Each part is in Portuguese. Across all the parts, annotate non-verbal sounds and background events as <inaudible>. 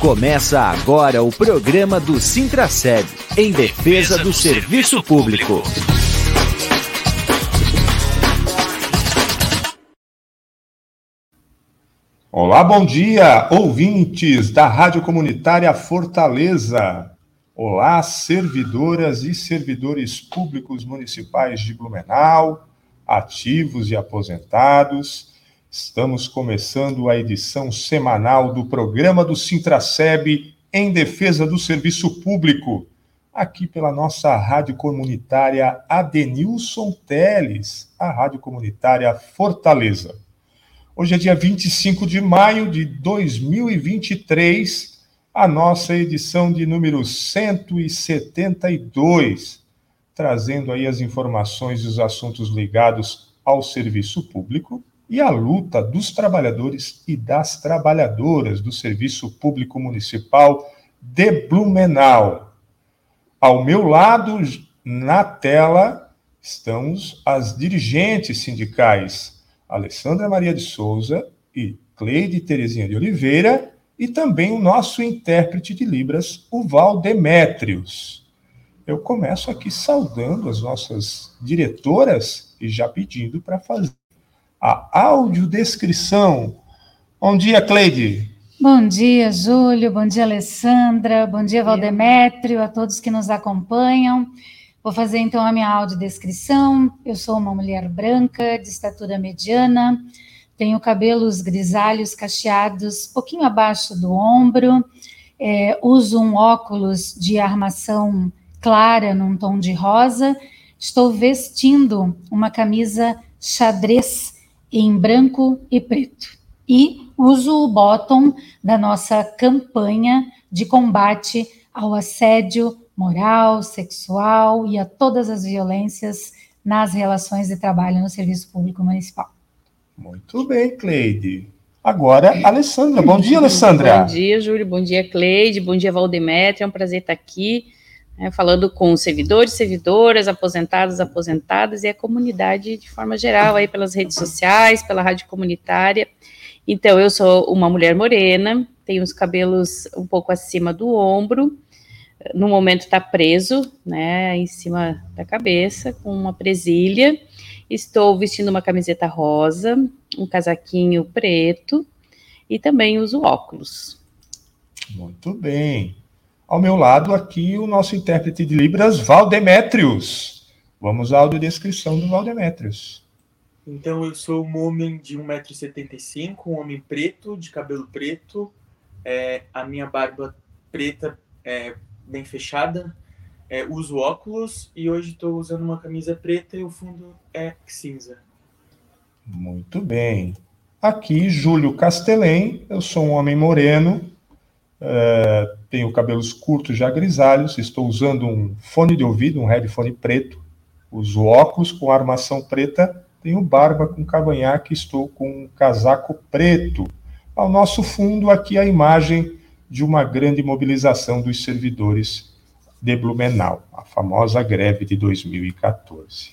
Começa agora o programa do Sintraceb, em defesa do serviço público. Olá, bom dia, ouvintes da Rádio Comunitária Fortaleza. Olá, servidoras e servidores públicos municipais de Blumenau, ativos e aposentados Estamos começando a edição semanal do programa do Sintraceb em defesa do serviço público, aqui pela nossa rádio comunitária Adenilson Teles, a rádio comunitária Fortaleza. Hoje é dia 25 de maio de 2023, a nossa edição de número 172, trazendo aí as informações e os assuntos ligados ao serviço público e a luta dos trabalhadores e das trabalhadoras do Serviço Público Municipal de Blumenau. Ao meu lado, na tela, estão as dirigentes sindicais Alessandra Maria de Souza e Cleide Terezinha de Oliveira, e também o nosso intérprete de Libras, o Valdemétrios. Eu começo aqui saudando as nossas diretoras e já pedindo para fazer a audiodescrição. Bom dia, Cleide. Bom dia, Júlio. Bom dia, Alessandra. Bom dia, Valdemétrio, a todos que nos acompanham. Vou fazer então a minha audiodescrição. Eu sou uma mulher branca, de estatura mediana, tenho cabelos grisalhos cacheados, pouquinho abaixo do ombro, é, uso um óculos de armação clara, num tom de rosa, estou vestindo uma camisa xadrez em branco e preto. E uso o bottom da nossa campanha de combate ao assédio moral, sexual e a todas as violências nas relações de trabalho no Serviço Público Municipal. Muito bem, Cleide. Agora, Alessandra. Bom <laughs> dia, Alessandra. Bom dia, Júlio. Bom dia, Cleide. Bom dia, Valdemete. É um prazer estar aqui né, falando com servidores, servidoras, aposentados, aposentadas e a comunidade de forma geral, aí pelas redes sociais, pela rádio comunitária. Então, eu sou uma mulher morena, tenho os cabelos um pouco acima do ombro, no momento está preso, né, em cima da cabeça, com uma presilha. Estou vestindo uma camiseta rosa, um casaquinho preto e também uso óculos. Muito bem. Ao meu lado aqui o nosso intérprete de Libras, Valdemétrios. Vamos à audiodescrição do Valdemétrios. Então, eu sou um homem de 1,75m, um homem preto, de cabelo preto, é, a minha barba preta é, bem fechada, é, uso óculos e hoje estou usando uma camisa preta e o fundo é cinza. Muito bem. Aqui, Júlio Castelém, eu sou um homem moreno, é, tenho cabelos curtos já grisalhos, estou usando um fone de ouvido, um headphone preto, uso óculos com armação preta, tenho barba com cavanhaque, estou com um casaco preto. Ao nosso fundo, aqui a imagem de uma grande mobilização dos servidores de Blumenau, a famosa greve de 2014.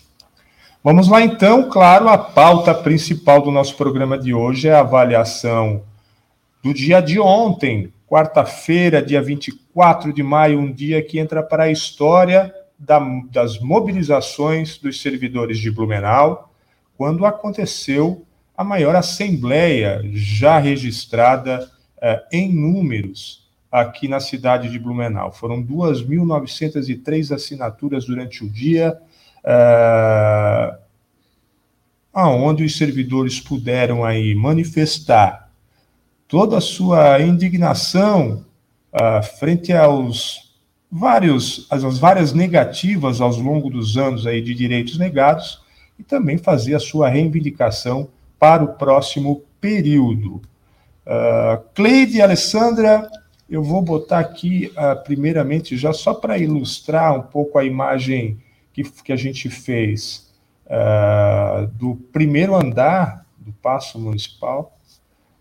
Vamos lá então, claro, a pauta principal do nosso programa de hoje é a avaliação do dia de ontem, quarta-feira, dia 24 de maio, um dia que entra para a história da, das mobilizações dos servidores de Blumenau, quando aconteceu a maior assembleia já registrada eh, em números aqui na cidade de Blumenau. Foram 2.903 assinaturas durante o dia, eh, aonde os servidores puderam aí manifestar toda a sua indignação uh, frente aos vários, às várias negativas ao longo dos anos aí de direitos negados e também fazer a sua reivindicação para o próximo período. Uh, Cleide e Alessandra, eu vou botar aqui, uh, primeiramente, já só para ilustrar um pouco a imagem que, que a gente fez uh, do primeiro andar do Paço Municipal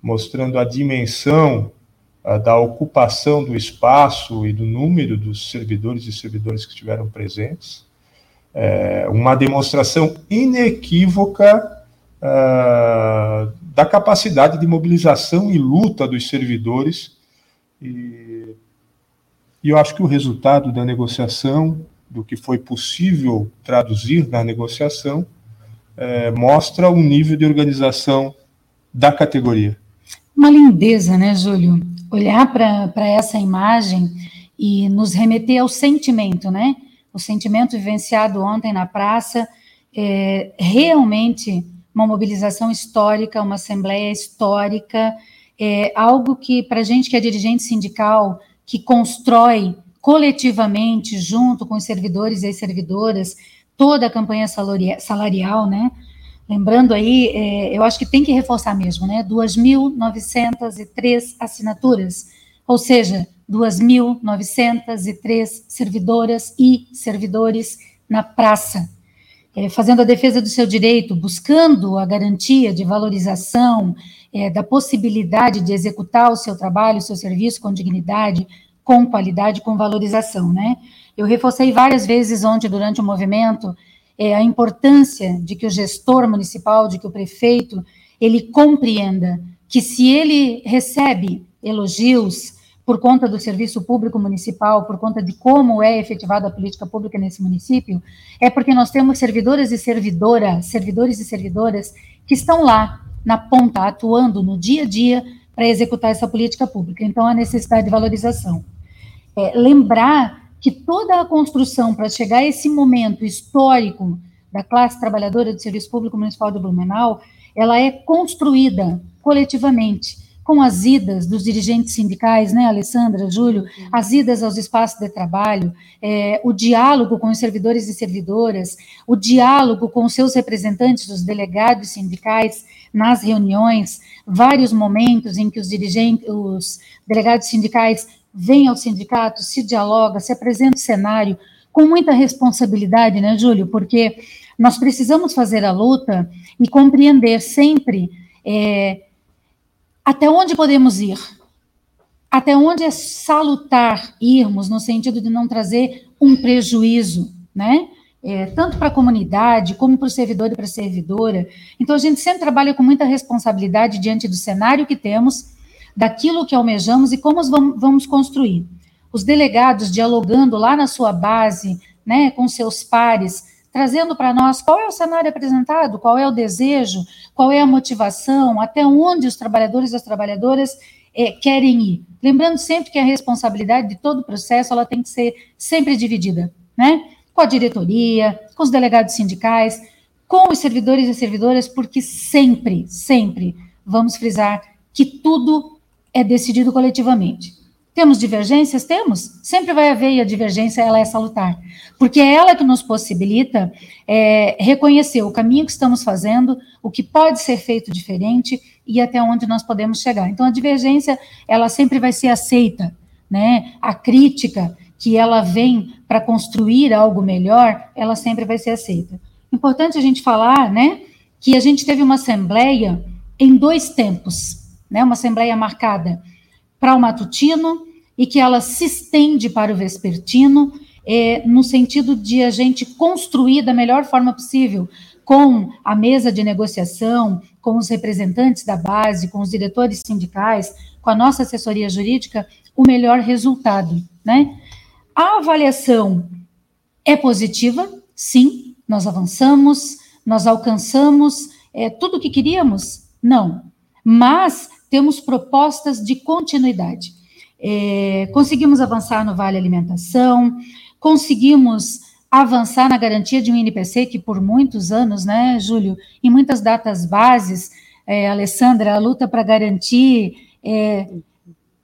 mostrando a dimensão uh, da ocupação do espaço e do número dos servidores e servidores que estiveram presentes. É, uma demonstração inequívoca uh, da capacidade de mobilização e luta dos servidores E, e eu acho que o resultado da negociação, do que foi possível traduzir na negociação, é, mostra o nível de organização da categoria. Uma lindeza, né, Júlio? Olhar para essa imagem e nos remeter ao sentimento, né? O sentimento vivenciado ontem na praça, é realmente uma mobilização histórica, uma assembleia histórica, é algo que, para gente que é dirigente sindical, que constrói coletivamente, junto com os servidores e as servidoras, toda a campanha salarial, né? Lembrando aí, é, eu acho que tem que reforçar mesmo, né? 2.903 assinaturas, ou seja, 2.903 servidoras e servidores na praça, é, fazendo a defesa do seu direito, buscando a garantia de valorização, é, da possibilidade de executar o seu trabalho, o seu serviço com dignidade, com qualidade, com valorização, né? Eu reforcei várias vezes ontem, durante o movimento, é, a importância de que o gestor municipal, de que o prefeito, ele compreenda que se ele recebe elogios por conta do serviço público municipal, por conta de como é efetivada a política pública nesse município, é porque nós temos servidoras e servidoras, servidores e servidoras que estão lá na ponta, atuando no dia a dia para executar essa política pública. Então, a necessidade de valorização. É, lembrar que toda a construção para chegar a esse momento histórico da classe trabalhadora do Serviço Público Municipal de Blumenau, ela é construída coletivamente, com as idas dos dirigentes sindicais, né, Alessandra, Júlio, as idas aos espaços de trabalho, é, o diálogo com os servidores e servidoras, o diálogo com os seus representantes, os delegados sindicais, nas reuniões, vários momentos em que os dirigentes, os delegados sindicais vem ao sindicato, se dialoga, se apresenta o cenário com muita responsabilidade, né, Júlio? Porque nós precisamos fazer a luta e compreender sempre é, até onde podemos ir, até onde é salutar irmos, no sentido de não trazer um prejuízo, né? É, tanto para a comunidade, como para o servidor e para a servidora. Então, a gente sempre trabalha com muita responsabilidade diante do cenário que temos daquilo que almejamos e como vamos construir. Os delegados dialogando lá na sua base, né, com seus pares, trazendo para nós qual é o cenário apresentado, qual é o desejo, qual é a motivação, até onde os trabalhadores e as trabalhadoras é, querem ir. Lembrando sempre que a responsabilidade de todo o processo ela tem que ser sempre dividida, né? Com a diretoria, com os delegados sindicais, com os servidores e servidoras, porque sempre, sempre vamos frisar que tudo é decidido coletivamente. Temos divergências? Temos. Sempre vai haver, e a divergência ela é salutar, porque é ela que nos possibilita é, reconhecer o caminho que estamos fazendo, o que pode ser feito diferente e até onde nós podemos chegar. Então, a divergência, ela sempre vai ser aceita, né? A crítica que ela vem para construir algo melhor, ela sempre vai ser aceita. Importante a gente falar, né, que a gente teve uma assembleia em dois tempos né, uma assembleia marcada para o matutino e que ela se estende para o vespertino, é, no sentido de a gente construir da melhor forma possível, com a mesa de negociação, com os representantes da base, com os diretores sindicais, com a nossa assessoria jurídica, o melhor resultado, né? A avaliação é positiva, sim, nós avançamos, nós alcançamos é, tudo o que queríamos? Não. Mas temos propostas de continuidade. É, conseguimos avançar no Vale Alimentação, conseguimos avançar na garantia de um INPC que por muitos anos, né, Júlio, em muitas datas bases, é, Alessandra, a luta para garantir é,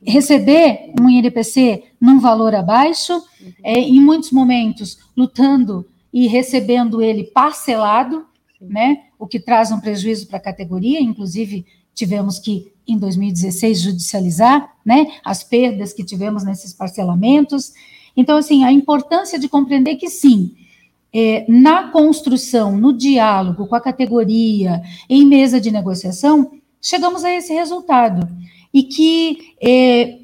receber um INPC num valor abaixo, é, em muitos momentos lutando e recebendo ele parcelado, né, o que traz um prejuízo para a categoria, inclusive tivemos que em 2016 judicializar, né, as perdas que tivemos nesses parcelamentos. Então, assim, a importância de compreender que sim, é, na construção, no diálogo com a categoria, em mesa de negociação, chegamos a esse resultado. E que, é,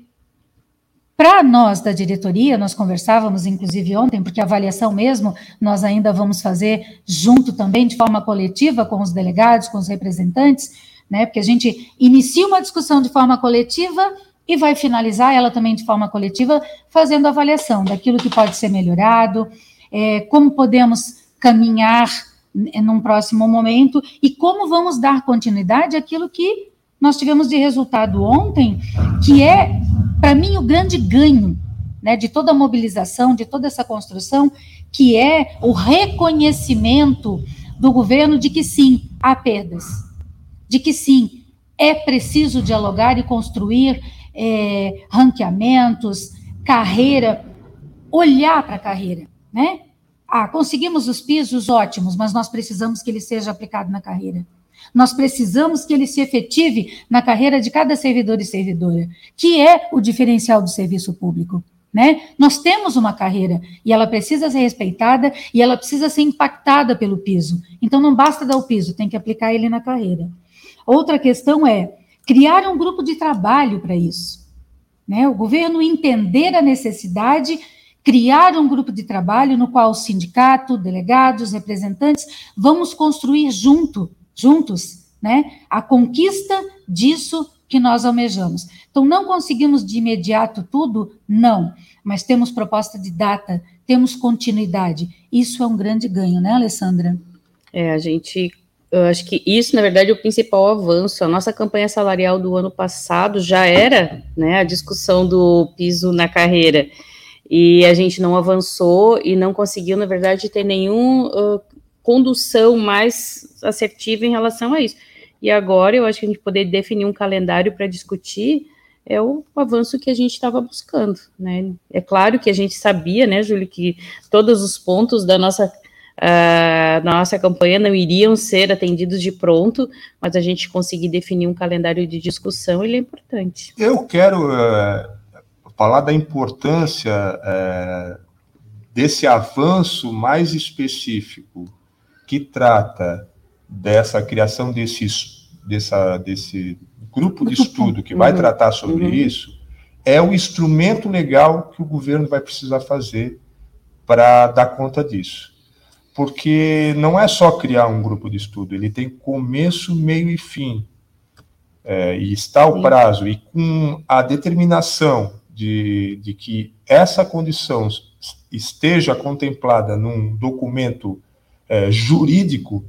para nós da diretoria, nós conversávamos, inclusive ontem, porque a avaliação mesmo nós ainda vamos fazer junto também, de forma coletiva, com os delegados, com os representantes, né? Porque a gente inicia uma discussão de forma coletiva e vai finalizar ela também de forma coletiva, fazendo avaliação daquilo que pode ser melhorado, é, como podemos caminhar num próximo momento e como vamos dar continuidade àquilo que nós tivemos de resultado ontem, que é, para mim, o grande ganho né, de toda a mobilização, de toda essa construção, que é o reconhecimento do governo de que sim, há perdas, de que sim, é preciso dialogar e construir é, ranqueamentos, carreira, olhar para a carreira, né? Ah, conseguimos os pisos ótimos, mas nós precisamos que ele seja aplicado na carreira. Nós precisamos que ele se efetive na carreira de cada servidor e servidora, que é o diferencial do serviço público. Né? Nós temos uma carreira e ela precisa ser respeitada e ela precisa ser impactada pelo piso. Então não basta dar o piso, tem que aplicar ele na carreira. Outra questão é criar um grupo de trabalho para isso. Né? O governo entender a necessidade criar um grupo de trabalho no qual o sindicato, delegados, representantes, vamos construir junto, juntos, né, a conquista disso que nós almejamos. Então, não conseguimos de imediato tudo? Não, mas temos proposta de data, temos continuidade. Isso é um grande ganho, né, Alessandra? É, a gente eu acho que isso, na verdade, é o principal avanço. A nossa campanha salarial do ano passado já era né, a discussão do piso na carreira e a gente não avançou e não conseguiu, na verdade, ter nenhuma uh, condução mais assertiva em relação a isso. E agora eu acho que a gente poder definir um calendário para discutir é o avanço que a gente estava buscando, né? É claro que a gente sabia, né, Júlio, que todos os pontos da nossa uh, da nossa campanha não iriam ser atendidos de pronto, mas a gente conseguir definir um calendário de discussão, ele é importante. Eu quero uh falar da importância é, desse avanço mais específico que trata dessa criação desse, dessa, desse grupo de estudo que vai uhum. tratar sobre uhum. isso, é o instrumento legal que o governo vai precisar fazer para dar conta disso. Porque não é só criar um grupo de estudo, ele tem começo, meio e fim. É, e está o prazo, e com a determinação de, de que essa condição esteja contemplada num documento é, jurídico,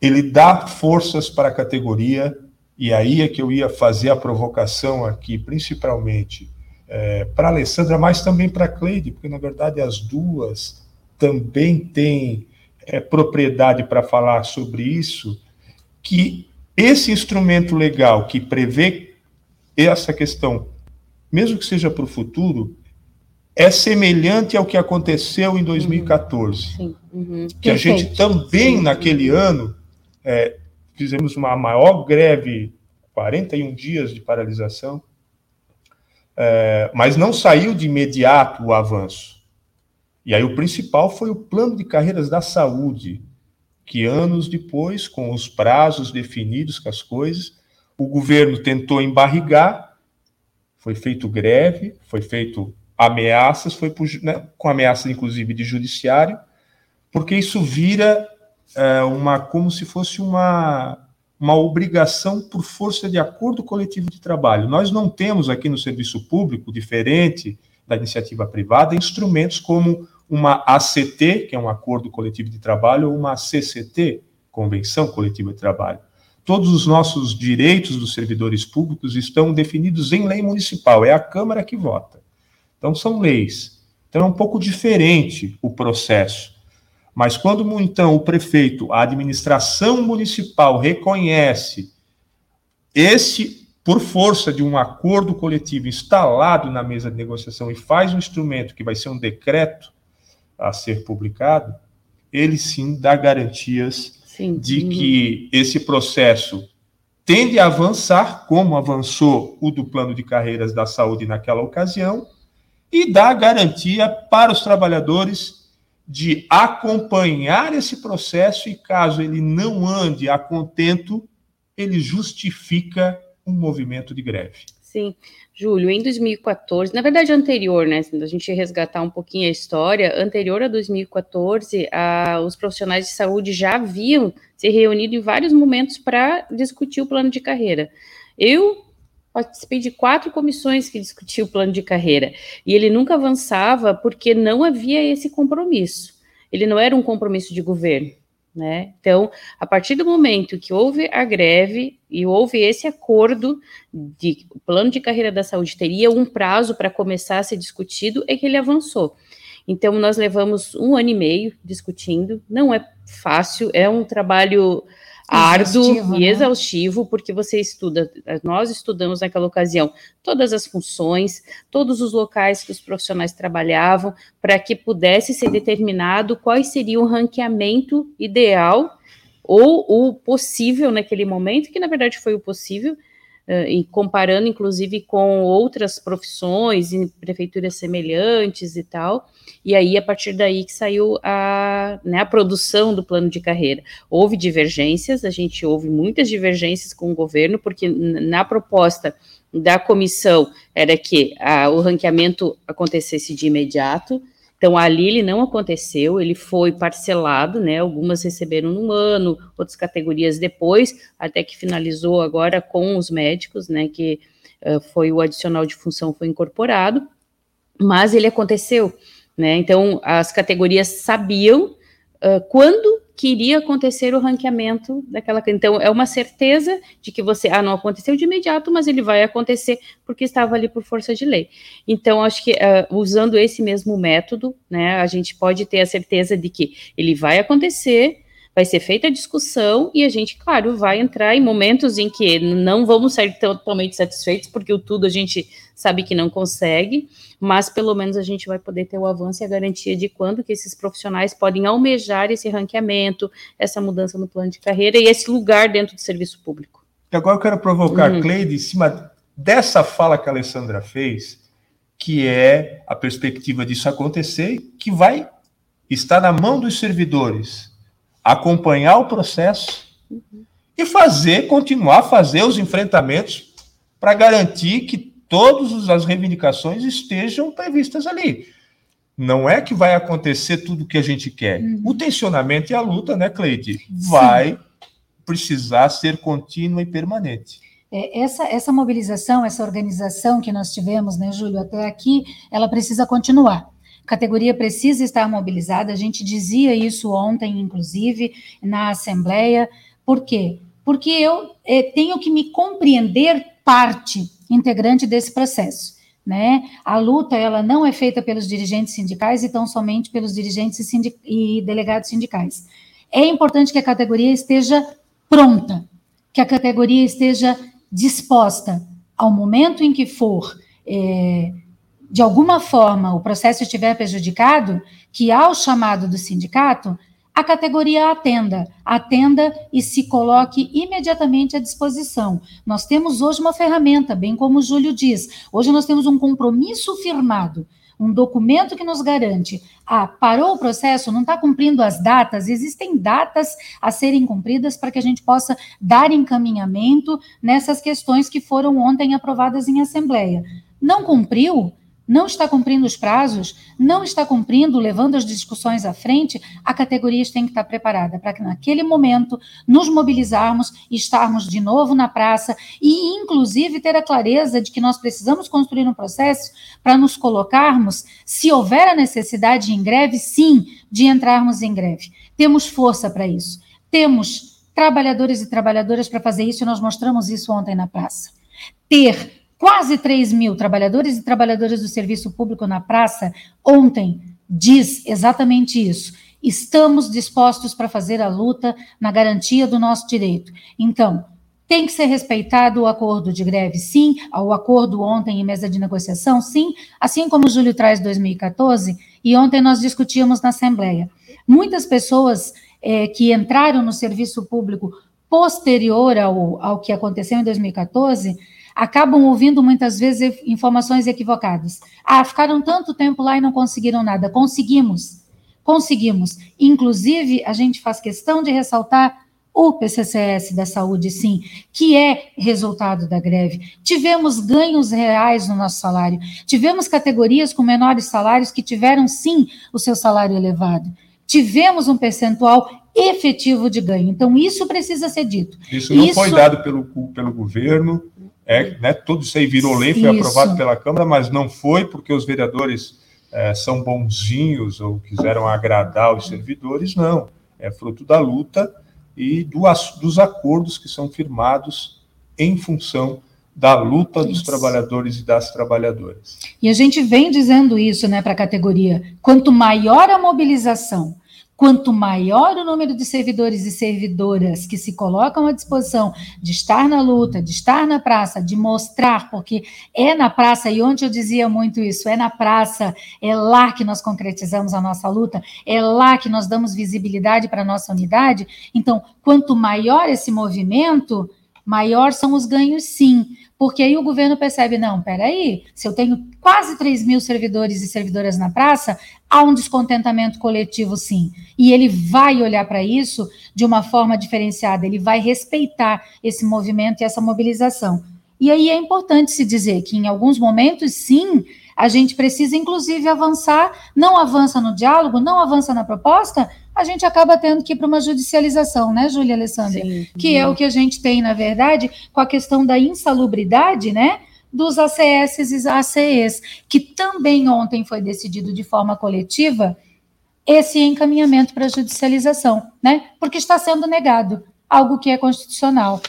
ele dá forças para a categoria, e aí é que eu ia fazer a provocação aqui, principalmente é, para a Alessandra, mas também para a Cleide, porque na verdade as duas também têm é, propriedade para falar sobre isso, que esse instrumento legal que prevê essa questão mesmo que seja para o futuro, é semelhante ao que aconteceu em 2014. Uhum. Uhum. Que a gente também, Sim. naquele ano, é, fizemos uma maior greve, 41 dias de paralisação, é, mas não saiu de imediato o avanço. E aí o principal foi o plano de carreiras da saúde, que anos depois, com os prazos definidos com as coisas, o governo tentou embarrigar, foi feito greve, foi feito ameaças, foi né, com ameaças inclusive de judiciário, porque isso vira é, uma como se fosse uma uma obrigação por força de acordo coletivo de trabalho. Nós não temos aqui no serviço público, diferente da iniciativa privada, instrumentos como uma ACT, que é um acordo coletivo de trabalho, ou uma CCT, Convenção Coletiva de Trabalho. Todos os nossos direitos dos servidores públicos estão definidos em lei municipal, é a Câmara que vota. Então, são leis. Então, é um pouco diferente o processo. Mas quando, então, o prefeito, a administração municipal reconhece esse, por força de um acordo coletivo instalado na mesa de negociação e faz um instrumento que vai ser um decreto a ser publicado, ele sim dá garantias Sim. de que esse processo tende a avançar, como avançou o do plano de carreiras da saúde naquela ocasião, e dá garantia para os trabalhadores de acompanhar esse processo e, caso ele não ande a contento, ele justifica um movimento de greve. Sim. Júlio, em 2014, na verdade anterior, né, se a gente resgatar um pouquinho a história, anterior a 2014, a, os profissionais de saúde já haviam se reunido em vários momentos para discutir o plano de carreira. Eu participei de quatro comissões que discutiam o plano de carreira, e ele nunca avançava porque não havia esse compromisso. Ele não era um compromisso de governo. Né? Então, a partir do momento que houve a greve e houve esse acordo de o plano de carreira da saúde teria um prazo para começar a ser discutido, é que ele avançou. Então, nós levamos um ano e meio discutindo, não é fácil, é um trabalho árduo exaustivo, e né? exaustivo, porque você estuda, nós estudamos naquela ocasião todas as funções, todos os locais que os profissionais trabalhavam, para que pudesse ser determinado qual seria o ranqueamento ideal ou o possível naquele momento, que na verdade foi o possível, e comparando inclusive com outras profissões em prefeituras semelhantes e tal, e aí a partir daí que saiu a, né, a produção do plano de carreira. Houve divergências, a gente houve muitas divergências com o governo, porque na proposta da comissão era que a, o ranqueamento acontecesse de imediato, então, ali ele não aconteceu, ele foi parcelado, né? Algumas receberam num ano, outras categorias depois, até que finalizou agora com os médicos, né? Que uh, foi o adicional de função foi incorporado, mas ele aconteceu, né? Então, as categorias sabiam uh, quando que iria acontecer o ranqueamento daquela. Então, é uma certeza de que você, ah, não aconteceu de imediato, mas ele vai acontecer porque estava ali por força de lei. Então, acho que uh, usando esse mesmo método, né, a gente pode ter a certeza de que ele vai acontecer vai ser feita a discussão e a gente, claro, vai entrar em momentos em que não vamos sair totalmente satisfeitos, porque o tudo a gente sabe que não consegue, mas pelo menos a gente vai poder ter o avanço e a garantia de quando que esses profissionais podem almejar esse ranqueamento, essa mudança no plano de carreira e esse lugar dentro do serviço público. E agora eu quero provocar uhum. Cleide em cima dessa fala que a Alessandra fez, que é a perspectiva disso acontecer, que vai estar na mão dos servidores acompanhar o processo uhum. e fazer, continuar a fazer os enfrentamentos para garantir que todas as reivindicações estejam previstas ali. Não é que vai acontecer tudo o que a gente quer. Uhum. O tensionamento e a luta, né, Cleide, vai precisar ser contínua e permanente. É, essa, essa mobilização, essa organização que nós tivemos, né, Júlio, até aqui, ela precisa continuar categoria precisa estar mobilizada. A gente dizia isso ontem, inclusive, na Assembleia. Por quê? Porque eu eh, tenho que me compreender parte integrante desse processo. Né? A luta ela não é feita pelos dirigentes sindicais e tão somente pelos dirigentes e, sindic e delegados sindicais. É importante que a categoria esteja pronta, que a categoria esteja disposta ao momento em que for é, de alguma forma o processo estiver prejudicado, que ao chamado do sindicato, a categoria atenda, atenda e se coloque imediatamente à disposição. Nós temos hoje uma ferramenta, bem como o Júlio diz, hoje nós temos um compromisso firmado, um documento que nos garante, ah, parou o processo, não está cumprindo as datas, existem datas a serem cumpridas para que a gente possa dar encaminhamento nessas questões que foram ontem aprovadas em Assembleia. Não cumpriu? Não está cumprindo os prazos, não está cumprindo, levando as discussões à frente, a categoria tem que estar preparada para que naquele momento nos mobilizarmos estarmos de novo na praça e, inclusive, ter a clareza de que nós precisamos construir um processo para nos colocarmos, se houver a necessidade em greve, sim, de entrarmos em greve. Temos força para isso. Temos trabalhadores e trabalhadoras para fazer isso e nós mostramos isso ontem na praça. Ter quase 3 mil trabalhadores e trabalhadoras do serviço público na praça ontem diz exatamente isso. Estamos dispostos para fazer a luta na garantia do nosso direito. Então, tem que ser respeitado o acordo de greve, sim, o acordo ontem em mesa de negociação, sim, assim como o Júlio traz 2014, e ontem nós discutíamos na Assembleia. Muitas pessoas é, que entraram no serviço público posterior ao, ao que aconteceu em 2014 acabam ouvindo muitas vezes informações equivocadas. Ah, ficaram tanto tempo lá e não conseguiram nada. Conseguimos, conseguimos. Inclusive, a gente faz questão de ressaltar o PCCS da saúde, sim, que é resultado da greve. Tivemos ganhos reais no nosso salário. Tivemos categorias com menores salários que tiveram, sim, o seu salário elevado. Tivemos um percentual efetivo de ganho. Então, isso precisa ser dito. Isso não isso... foi dado pelo, pelo governo, É, né, tudo isso aí virou lei, foi isso. aprovado pela Câmara, mas não foi porque os vereadores é, são bonzinhos ou quiseram agradar os servidores, não. É fruto da luta e do, dos acordos que são firmados em função da luta dos trabalhadores e das trabalhadoras. E a gente vem dizendo isso né, para a categoria: quanto maior a mobilização, quanto maior o número de servidores e servidoras que se colocam à disposição de estar na luta, de estar na praça, de mostrar, porque é na praça, e onde eu dizia muito isso, é na praça, é lá que nós concretizamos a nossa luta, é lá que nós damos visibilidade para a nossa unidade. Então, quanto maior esse movimento, maior são os ganhos, sim. Porque aí o governo percebe, não, peraí, se eu tenho quase 3 mil servidores e servidoras na praça, há um descontentamento coletivo, sim. E ele vai olhar para isso de uma forma diferenciada, ele vai respeitar esse movimento e essa mobilização. E aí é importante se dizer que, em alguns momentos, sim, a gente precisa, inclusive, avançar, não avança no diálogo, não avança na proposta, a gente acaba tendo que ir para uma judicialização, né, Júlia Alessandra? Sim, que é o que a gente tem, na verdade, com a questão da insalubridade, né? Dos ACS e ACEs, que também ontem foi decidido de forma coletiva esse encaminhamento para a judicialização, né? Porque está sendo negado algo que é constitucional.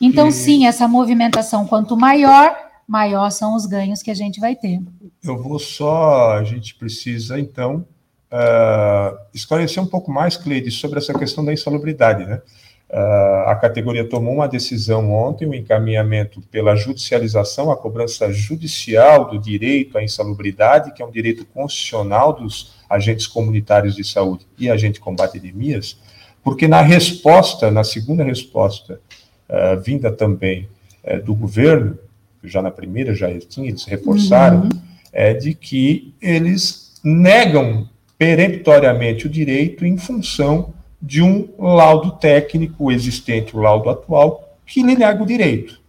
Então, e... sim, essa movimentação, quanto maior, maior são os ganhos que a gente vai ter. Eu vou só, a gente precisa, então, uh, esclarecer um pouco mais, Cleide, sobre essa questão da insalubridade. Né? Uh, a categoria tomou uma decisão ontem, o um encaminhamento pela judicialização, a cobrança judicial do direito à insalubridade, que é um direito constitucional dos agentes comunitários de saúde e agente combate a epidemias, porque na resposta, na segunda resposta, uh, vinda também uh, do governo, já na primeira já tinha, eles reforçaram, uhum. é de que eles negam peremptoriamente o direito em função de um laudo técnico existente, o laudo atual, que lhe nega o direito.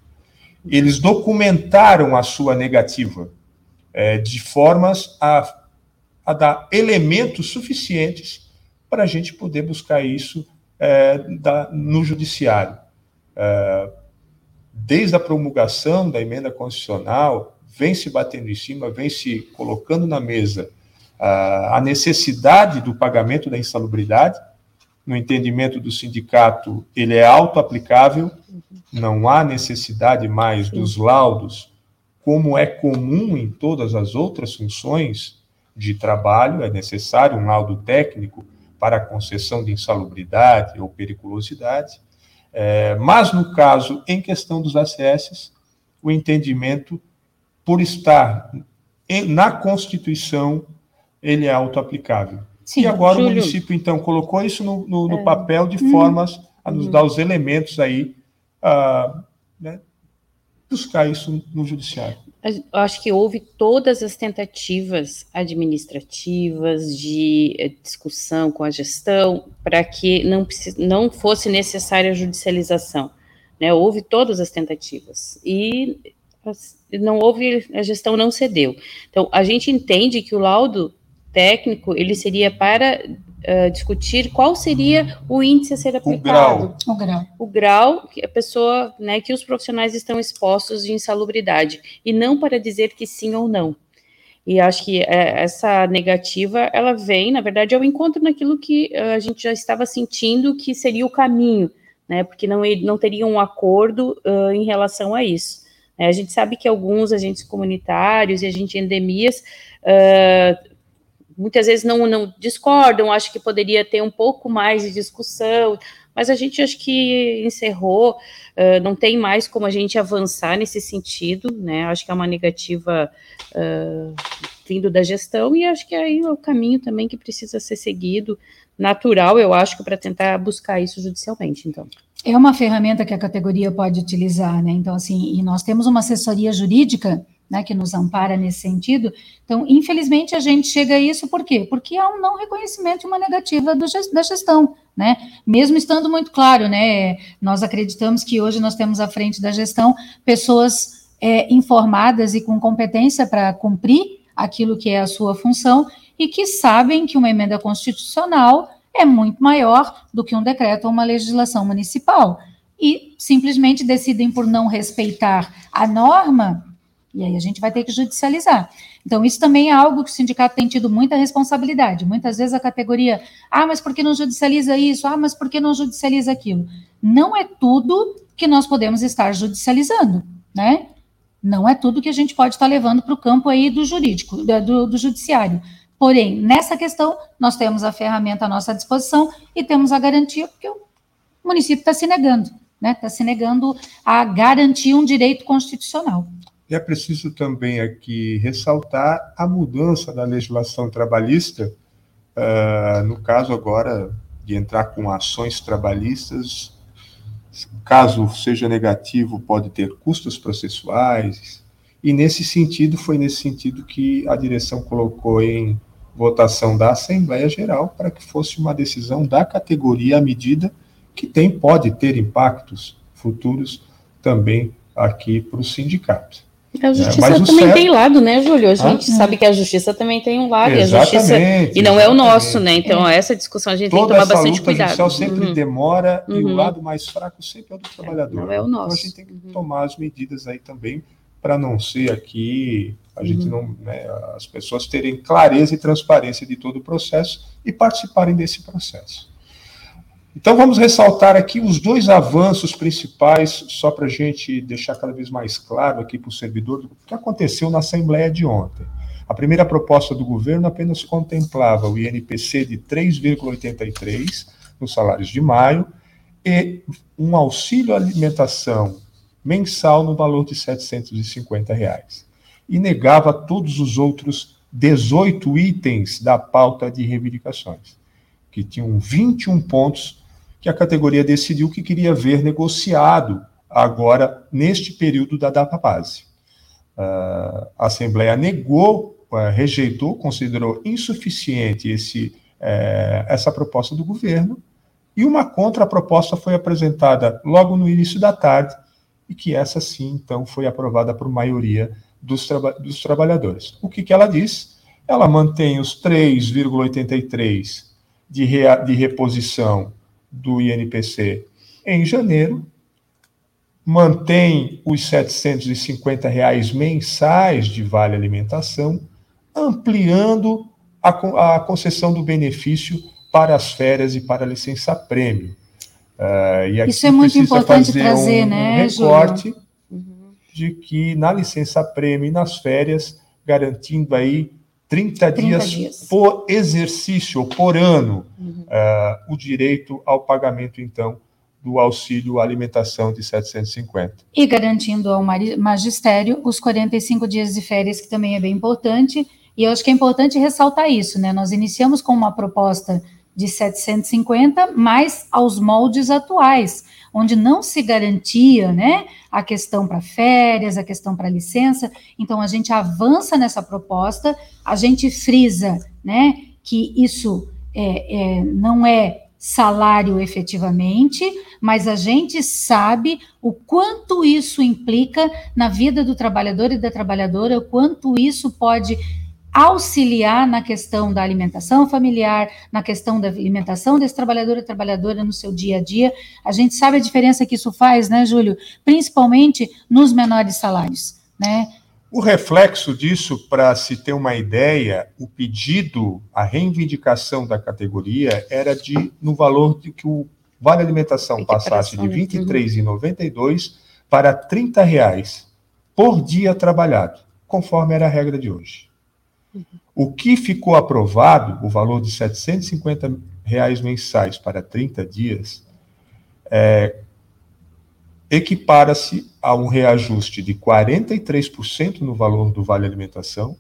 Eles documentaram a sua negativa é, de formas a, a, dar elementos suficientes para a gente poder buscar isso é, da, no judiciário. É, desde a promulgação da emenda constitucional, vem se batendo em cima, vem se colocando na mesa a necessidade do pagamento da insalubridade. No entendimento do sindicato, ele é auto-aplicável, não há necessidade mais dos laudos, como é comum em todas as outras funções de trabalho, é necessário um laudo técnico para a concessão de insalubridade ou periculosidade. É, mas, no caso, em questão dos ACS, o entendimento, por estar na Constituição, ele é autoaplicável. Sim, e agora Júlio. o município, então, colocou isso no, no, no é. papel de hum. formas a nos hum. dar os elementos aí, uh, né, buscar isso no judiciário. Eu acho que houve todas as tentativas administrativas de eh, discussão com a gestão para que não, não fosse necessária a judicialização. Né? Houve todas as tentativas e não houve, a gestão não cedeu. Então, a gente entende que o laudo técnico, ele seria para uh, discutir qual seria o índice a ser aplicado. O grau. O grau que a pessoa, né, que os profissionais estão expostos de insalubridade, e não para dizer que sim ou não. E acho que é, essa negativa, ela vem, na verdade, ao encontro naquilo que a gente já estava sentindo que seria o caminho, né, porque não, não teria um acordo uh, em relação a isso. É, a gente sabe que alguns agentes comunitários e agentes endemias uh, muitas vezes não, não discordam, acho que poderia ter um pouco mais de discussão, mas a gente acho que encerrou, uh, não tem mais como a gente avançar nesse sentido, né? Acho que é uma negativa uh, vindo da gestão, e acho que aí é o caminho também que precisa ser seguido, natural, eu acho, para tentar buscar isso judicialmente, então. É uma ferramenta que a categoria pode utilizar, né? Então, assim, e nós temos uma assessoria jurídica né, que nos ampara nesse sentido. Então, infelizmente, a gente chega a isso por quê? Porque há um não reconhecimento e uma negativa do, da gestão, né? Mesmo estando muito claro, né? Nós acreditamos que hoje nós temos à frente da gestão pessoas é, informadas e com competência para cumprir aquilo que é a sua função e que sabem que uma emenda constitucional é muito maior do que um decreto ou uma legislação municipal. e simplesmente decidem por não respeitar a norma, e aí a gente vai ter que judicializar. Então, isso também é algo que o sindicato tem tido muita responsabilidade. Muitas vezes a categoria, ah, mas por que não judicializa isso? Ah, mas por que não judicializa aquilo? Não é tudo que nós podemos estar judicializando, né? Não é tudo que a gente pode estar levando para o campo aí do jurídico, do, do judiciário. Porém, nessa questão, nós temos a ferramenta à nossa disposição e temos a garantia, porque o município está se negando, né? Está se negando a garantir um direito constitucional. E é preciso também aqui ressaltar a mudança da legislação trabalhista, uh, no caso agora de entrar com ações trabalhistas Caso seja negativo, pode ter custos processuais. E nesse sentido, foi nesse sentido que a direção colocou em votação da Assembleia Geral para que fosse uma decisão da categoria à medida que tem pode ter impactos futuros também aqui para o sindicato. A é, justiça é, também certo... tem lado, né, Júlio? A gente ah, sabe que a justiça também tem um lado, exatamente, e a justiça. E não é o nosso, né? Então, é. essa discussão a gente Toda tem que tomar bastante cuidado. Toda sempre uhum. demora uhum. e o uhum. lado mais fraco sempre é o do trabalhador. Não é o nosso. Então, a gente tem que uhum. tomar as medidas aí também para não ser aqui, a gente uhum. não. Né, as pessoas terem clareza e transparência de todo o processo e participarem desse processo. Então vamos ressaltar aqui os dois avanços principais, só para a gente deixar cada vez mais claro aqui para o servidor o que aconteceu na Assembleia de ontem. A primeira proposta do governo apenas contemplava o INPC de 3,83 nos salários de maio e um auxílio alimentação mensal no valor de 750 reais. E negava todos os outros 18 itens da pauta de reivindicações, que tinham 21 pontos que a categoria decidiu que queria ver negociado agora neste período da data base. Uh, a Assembleia negou, uh, rejeitou, considerou insuficiente esse, uh, essa proposta do governo, e uma contraproposta foi apresentada logo no início da tarde, e que essa sim, então, foi aprovada por maioria dos, traba dos trabalhadores. O que, que ela diz? Ela mantém os 3,83 de, de reposição do INPC em janeiro, mantém os 750 reais mensais de vale alimentação, ampliando a, a concessão do benefício para as férias e para a licença prêmio. Uh, Isso é muito importante trazer, um, né, um recorte uhum. de que na licença prêmio e nas férias, garantindo aí 30, 30 dias, dias, por exercício, por ano, uhum. uh, o direito ao pagamento, então, do auxílio alimentação de 750. E garantindo ao magistério os 45 dias de férias, que também é bem importante, e eu acho que é importante ressaltar isso, né? Nós iniciamos com uma proposta de 750, mas aos moldes atuais, onde não se garantia, né, a questão para férias, a questão para licença. Então a gente avança nessa proposta, a gente frisa, né, que isso é, é, não é salário efetivamente, mas a gente sabe o quanto isso implica na vida do trabalhador e da trabalhadora, o quanto isso pode auxiliar na questão da alimentação familiar, na questão da alimentação desse trabalhador e trabalhadora no seu dia a dia. A gente sabe a diferença que isso faz, né, Júlio? Principalmente nos menores salários, né? O reflexo disso, para se ter uma ideia, o pedido, a reivindicação da categoria era de no valor de que o vale alimentação passasse de R$ 23,92 para 30 reais por dia trabalhado, conforme era a regra de hoje. O que ficou aprovado, o valor de 750 reais mensais para 30 dias, é, equipara-se a um reajuste de 43% no valor do Vale Alimentação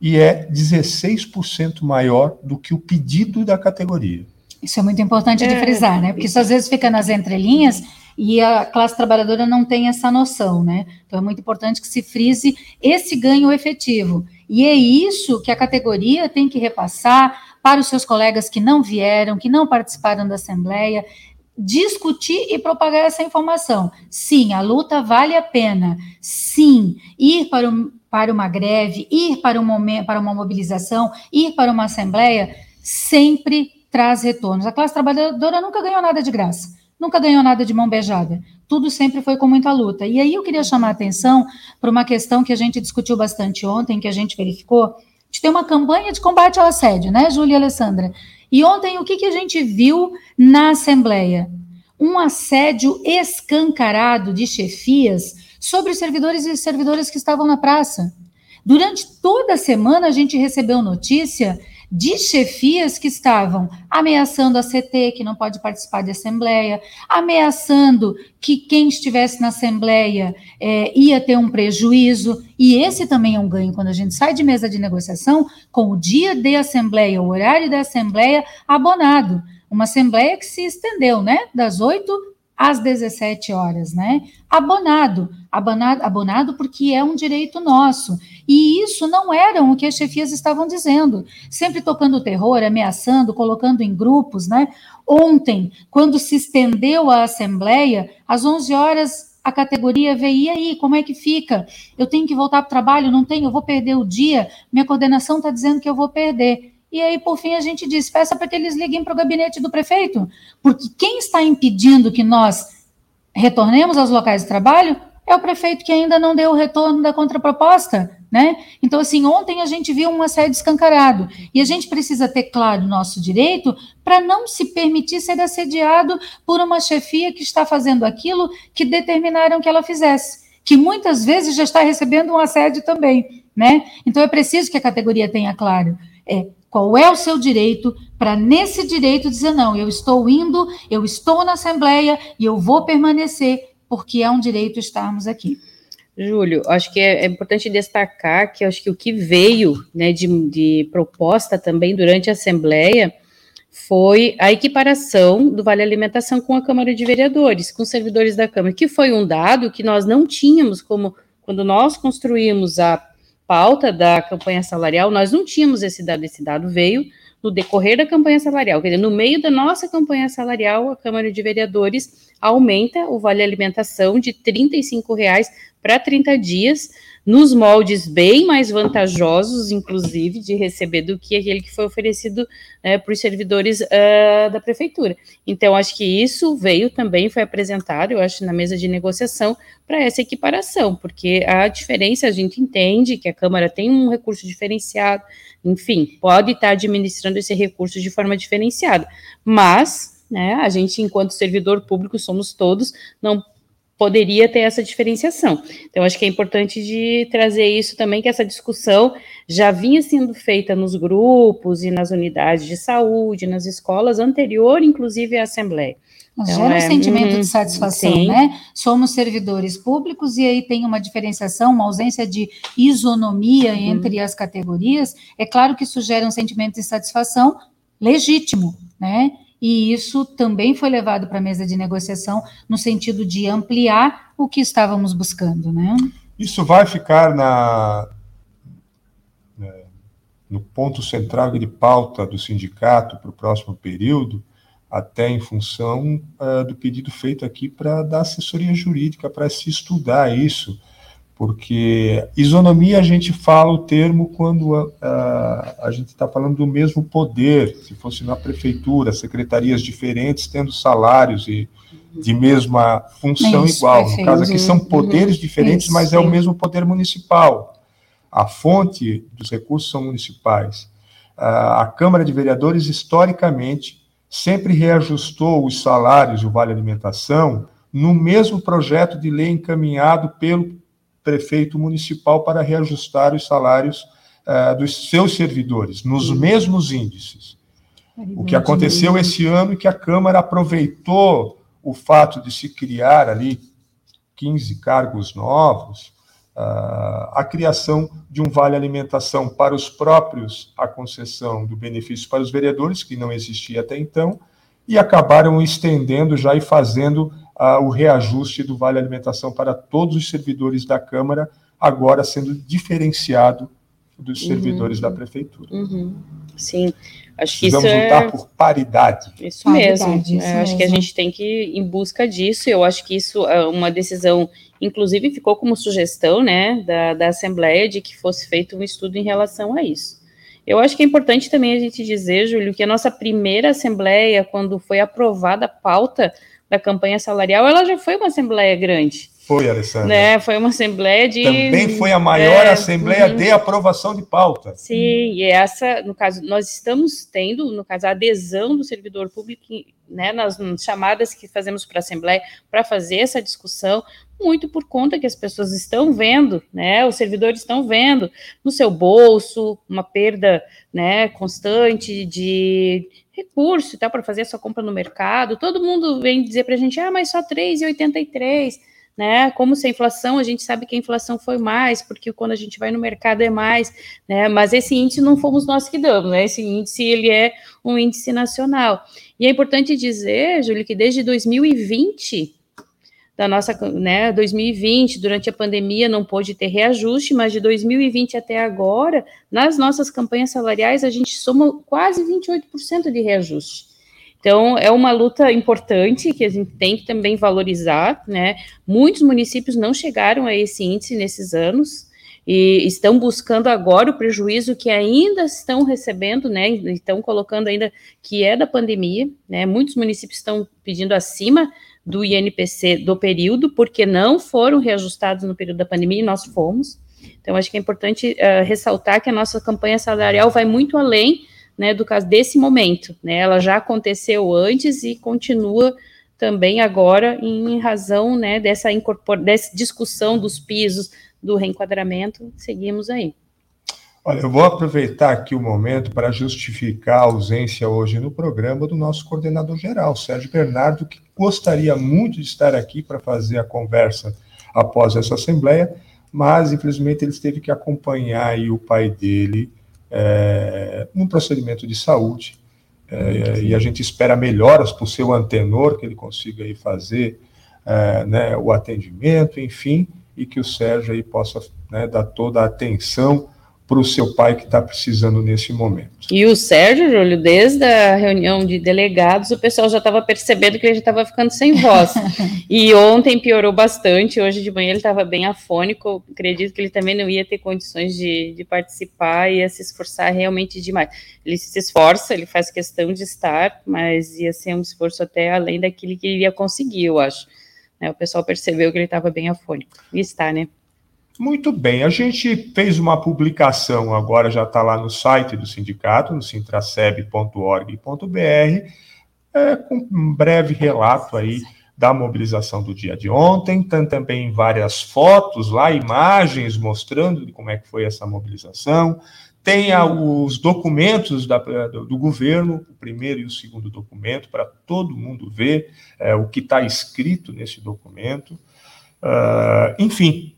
e é 16% maior do que o pedido da categoria. Isso é muito importante de é. frisar, né? Porque isso às vezes fica nas entrelinhas e a classe trabalhadora não tem essa noção, né? Então é muito importante que se frise esse ganho efetivo. E é isso que a categoria tem que repassar para os seus colegas que não vieram, que não participaram da Assembleia, discutir e propagar essa informação. Sim, a luta vale a pena. Sim, ir para, um, para uma greve, ir para, um momento, para uma mobilização, ir para uma Assembleia, sempre traz retornos. A classe trabalhadora nunca ganhou nada de graça nunca ganhou nada de mão beijada. Tudo sempre foi com muita luta. E aí eu queria chamar a atenção para uma questão que a gente discutiu bastante ontem, que a gente verificou, de ter uma campanha de combate ao assédio, né, Júlia e Alessandra? E ontem o que, que a gente viu na Assembleia? Um assédio escancarado de chefias sobre os servidores e servidoras que estavam na praça. Durante toda a semana a gente recebeu notícia de chefias que estavam ameaçando a CT, que não pode participar de assembleia, ameaçando que quem estivesse na assembleia é, ia ter um prejuízo, e esse também é um ganho. Quando a gente sai de mesa de negociação com o dia de assembleia, o horário da assembleia abonado. Uma assembleia que se estendeu, né, das 8 às 17 horas, né? Abonado, abonado, abonado porque é um direito nosso. E isso não era o que as chefias estavam dizendo, sempre tocando terror, ameaçando, colocando em grupos, né? Ontem, quando se estendeu a assembleia, às 11 horas a categoria veio, e aí, como é que fica? Eu tenho que voltar para o trabalho? Não tenho, eu vou perder o dia, minha coordenação está dizendo que eu vou perder. E aí, por fim, a gente diz: peça para que eles liguem para o gabinete do prefeito, porque quem está impedindo que nós retornemos aos locais de trabalho é o prefeito que ainda não deu o retorno da contraproposta, né? Então, assim, ontem a gente viu um assédio escancarado e a gente precisa ter claro o nosso direito para não se permitir ser assediado por uma chefia que está fazendo aquilo que determinaram que ela fizesse, que muitas vezes já está recebendo um assédio também, né? Então, é preciso que a categoria tenha claro. É, qual é o seu direito para nesse direito dizer não, eu estou indo, eu estou na Assembleia e eu vou permanecer porque é um direito estarmos aqui. Júlio, acho que é, é importante destacar que acho que o que veio né, de, de proposta também durante a Assembleia foi a equiparação do Vale Alimentação com a Câmara de Vereadores, com os servidores da Câmara, que foi um dado que nós não tínhamos como quando nós construímos a pauta da campanha salarial, nós não tínhamos esse dado, esse dado veio no decorrer da campanha salarial, quer dizer, no meio da nossa campanha salarial, a Câmara de Vereadores aumenta o vale alimentação de R$ reais para 30 dias, nos moldes bem mais vantajosos, inclusive, de receber do que aquele que foi oferecido né, para os servidores uh, da prefeitura. Então, acho que isso veio também, foi apresentado, eu acho, na mesa de negociação para essa equiparação, porque a diferença a gente entende que a Câmara tem um recurso diferenciado, enfim, pode estar administrando esse recurso de forma diferenciada, mas né, a gente, enquanto servidor público, somos todos, não poderia ter essa diferenciação. Então, acho que é importante de trazer isso também, que essa discussão já vinha sendo feita nos grupos e nas unidades de saúde, nas escolas, anterior, inclusive, à Assembleia. Então, gera um é, sentimento de satisfação, sim. né? Somos servidores públicos e aí tem uma diferenciação, uma ausência de isonomia uhum. entre as categorias. É claro que isso gera um sentimento de satisfação legítimo, né? E isso também foi levado para a mesa de negociação no sentido de ampliar o que estávamos buscando, né? Isso vai ficar na, né, no ponto central de pauta do sindicato para o próximo período, até em função uh, do pedido feito aqui para dar assessoria jurídica, para se estudar isso porque isonomia a gente fala o termo quando a, a, a gente está falando do mesmo poder, se fosse na prefeitura, secretarias diferentes tendo salários e de mesma função Isso, igual. No caso aqui são poderes diferentes, Isso, mas é o mesmo poder municipal. A fonte dos recursos são municipais. A Câmara de Vereadores, historicamente, sempre reajustou os salários e o Vale Alimentação no mesmo projeto de lei encaminhado pelo prefeito municipal para reajustar os salários uh, dos seus servidores, nos uhum. mesmos índices. O que aconteceu esse ano é que a Câmara aproveitou o fato de se criar ali 15 cargos novos, uh, a criação de um vale alimentação para os próprios, a concessão do benefício para os vereadores, que não existia até então, e acabaram estendendo já e fazendo o reajuste do Vale Alimentação para todos os servidores da Câmara, agora sendo diferenciado dos uhum. servidores da Prefeitura. Uhum. Sim, acho que isso é... lutar por paridade. Isso mesmo, paridade, isso é, acho que a gente tem que ir em busca disso, eu acho que isso é uma decisão, inclusive ficou como sugestão, né, da, da Assembleia, de que fosse feito um estudo em relação a isso. Eu acho que é importante também a gente dizer, Júlio, que a nossa primeira Assembleia, quando foi aprovada a pauta da campanha salarial, ela já foi uma assembleia grande. Foi, Alessandra. Né? Foi uma assembleia de. Também foi a maior é, assembleia de aprovação de pauta. Sim, e essa, no caso, nós estamos tendo, no caso, a adesão do servidor público né, nas chamadas que fazemos para a Assembleia para fazer essa discussão, muito por conta que as pessoas estão vendo, né, os servidores estão vendo no seu bolso uma perda, né, constante de recurso para fazer a sua compra no mercado. Todo mundo vem dizer para a gente, ah, mas só 3,83 né? Como se a inflação, a gente sabe que a inflação foi mais, porque quando a gente vai no mercado é mais, né? Mas esse índice não fomos nós que damos, né? Esse índice ele é um índice nacional. E é importante dizer, Júlio, que desde 2020 da nossa, né, 2020, durante a pandemia não pôde ter reajuste, mas de 2020 até agora, nas nossas campanhas salariais, a gente soma quase 28% de reajuste. Então, é uma luta importante que a gente tem que também valorizar, né? Muitos municípios não chegaram a esse índice nesses anos e estão buscando agora o prejuízo que ainda estão recebendo, né? Estão colocando ainda que é da pandemia, né? Muitos municípios estão pedindo acima do INPC do período, porque não foram reajustados no período da pandemia e nós fomos. Então, acho que é importante uh, ressaltar que a nossa campanha salarial vai muito além né, do caso desse momento, né, ela já aconteceu antes e continua também agora em razão, né, dessa, dessa discussão dos pisos, do reenquadramento, seguimos aí. Olha, eu vou aproveitar aqui o momento para justificar a ausência hoje no programa do nosso coordenador geral, Sérgio Bernardo, que gostaria muito de estar aqui para fazer a conversa após essa assembleia, mas infelizmente ele teve que acompanhar o pai dele é, um procedimento de saúde, é, e a gente espera melhoras para o seu antenor, que ele consiga aí fazer é, né, o atendimento, enfim, e que o Sérgio aí possa né, dar toda a atenção para o seu pai que está precisando nesse momento. E o Sérgio, Júlio, desde a reunião de delegados, o pessoal já estava percebendo que ele já estava ficando sem voz. <laughs> e ontem piorou bastante, hoje de manhã ele estava bem afônico, acredito que ele também não ia ter condições de, de participar, ia se esforçar realmente demais. Ele se esforça, ele faz questão de estar, mas ia ser um esforço até além daquilo que ele ia conseguir, eu acho. Né, o pessoal percebeu que ele estava bem afônico. E está, né? Muito bem, a gente fez uma publicação, agora já está lá no site do sindicato, no sintraceb.org.br, é, com um breve relato aí da mobilização do dia de ontem, tem também várias fotos lá, imagens mostrando como é que foi essa mobilização, tem os documentos da, do, governo, o primeiro e o segundo documento, para todo mundo ver é, o que está escrito nesse documento. Uh, enfim,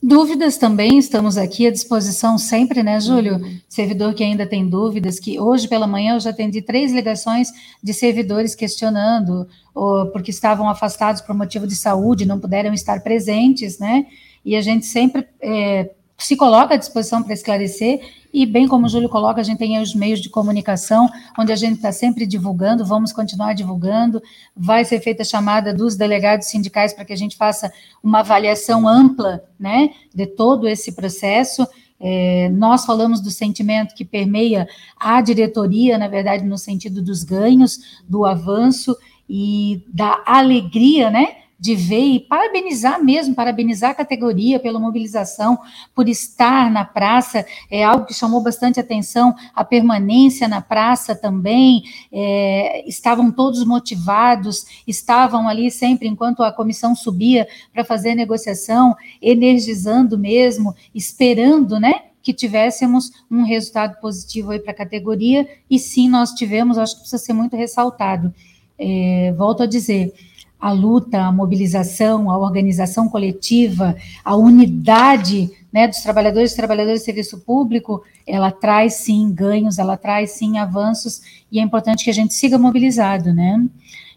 Dúvidas também, estamos aqui à disposição sempre, né, Júlio? Servidor que ainda tem dúvidas, que hoje pela manhã eu já atendi três ligações de servidores questionando, ou porque estavam afastados por motivo de saúde, não puderam estar presentes, né? E a gente sempre é, se coloca à disposição para esclarecer, e bem como o Júlio coloca, a gente tem os meios de comunicação, onde a gente está sempre divulgando, vamos continuar divulgando, vai ser feita a chamada dos delegados sindicais para que a gente faça uma avaliação ampla, né, de todo esse processo, é, nós falamos do sentimento que permeia a diretoria, na verdade, no sentido dos ganhos, do avanço e da alegria, né, de ver e parabenizar mesmo, parabenizar a categoria pela mobilização, por estar na praça, é algo que chamou bastante atenção, a permanência na praça também, é, estavam todos motivados, estavam ali sempre, enquanto a comissão subia para fazer negociação, energizando mesmo, esperando, né, que tivéssemos um resultado positivo aí para a categoria, e sim, nós tivemos, acho que precisa ser muito ressaltado. É, volto a dizer, a luta, a mobilização, a organização coletiva, a unidade né, dos trabalhadores e trabalhadoras do serviço público, ela traz sim ganhos, ela traz sim avanços, e é importante que a gente siga mobilizado, né?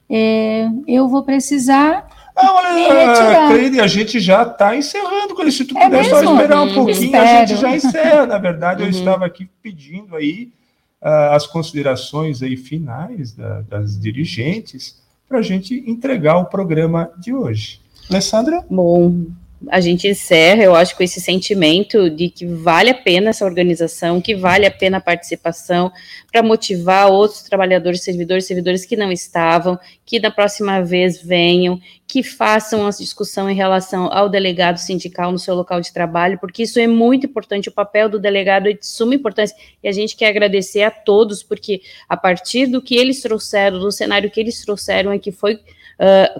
É, eu vou precisar. Ah, olha, Cleide, a gente já está encerrando com isso. Se tu é puder mesmo? só esperar um pouquinho, Espero. a gente já encerra. Na verdade, eu uhum. estava aqui pedindo aí uh, as considerações aí finais da, das dirigentes para a gente entregar o programa de hoje. Alessandra? Bom, a gente encerra, eu acho, com esse sentimento de que vale a pena essa organização, que vale a pena a participação, para motivar outros trabalhadores, servidores, servidores que não estavam, que da próxima vez venham, que façam a discussão em relação ao delegado sindical no seu local de trabalho, porque isso é muito importante, o papel do delegado é de suma importância, e a gente quer agradecer a todos, porque a partir do que eles trouxeram, do cenário que eles trouxeram, é que foi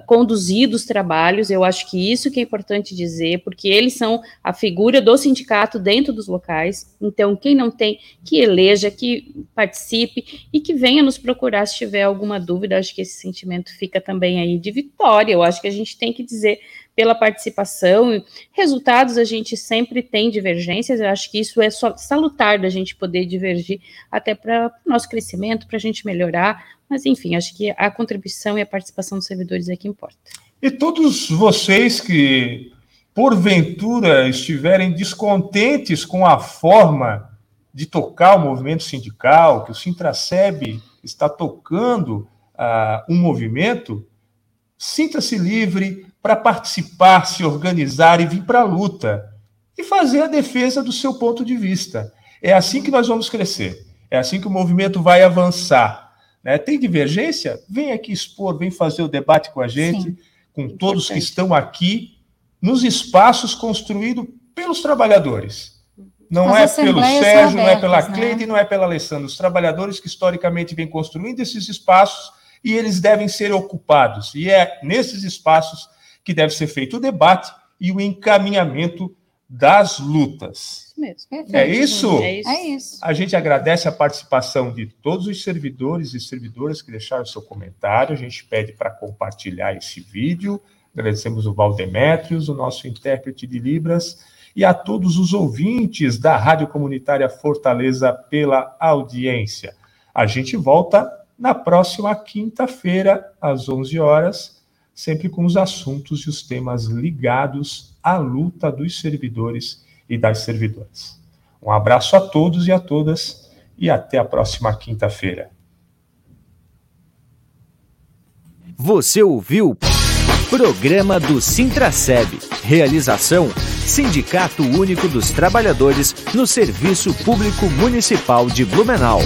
conduzido os trabalhos, eu acho que isso que é importante dizer, porque eles são a figura do sindicato dentro dos locais, então quem não tem, que eleja, que participe e que venha nos procurar se tiver alguma dúvida, acho que esse sentimento fica também aí de vitória, eu acho que a gente tem que dizer pela participação. Resultados a gente sempre tem divergências, eu acho que isso é só salutar da gente poder divergir até para o nosso crescimento, para a gente melhorar, mas, enfim, acho que a contribuição e a participação dos servidores é que importa. E todos vocês que, porventura, estiverem descontentes com a forma de tocar o movimento sindical, que o Sintraceb está tocando uh, um movimento, sinta-se livre para participar, se organizar e vir para a luta e fazer a defesa do seu ponto de vista. É assim que nós vamos crescer. É assim que o movimento vai avançar. Né? Tem divergência? Vem aqui expor, vem fazer o debate com a gente, Sim. com Importante. todos que estão aqui, nos espaços construídos pelos trabalhadores. Não As é pelo Sérgio, abertas, não é pela né? Cleide, não é pela Alessandra. Os trabalhadores que historicamente vêm construindo esses espaços e eles devem ser ocupados. E é nesses espaços que deve ser feito o debate e o encaminhamento das lutas. Mesmo. É isso? É isso? É isso. A gente agradece a participação de todos os servidores e servidoras que deixaram seu comentário. A gente pede para compartilhar esse vídeo. Agradecemos o Valdemétrios, o nosso intérprete de Libras, e a todos os ouvintes da Rádio Comunitária Fortaleza pela audiência. A gente volta na próxima quinta-feira, às 11 horas, sempre com os assuntos e os temas ligados a luta dos servidores e das servidoras. Um abraço a todos e a todas e até a próxima quinta-feira. Você ouviu Programa do Sintraceb. Realização: Sindicato Único dos Trabalhadores no Serviço Público Municipal de Blumenau.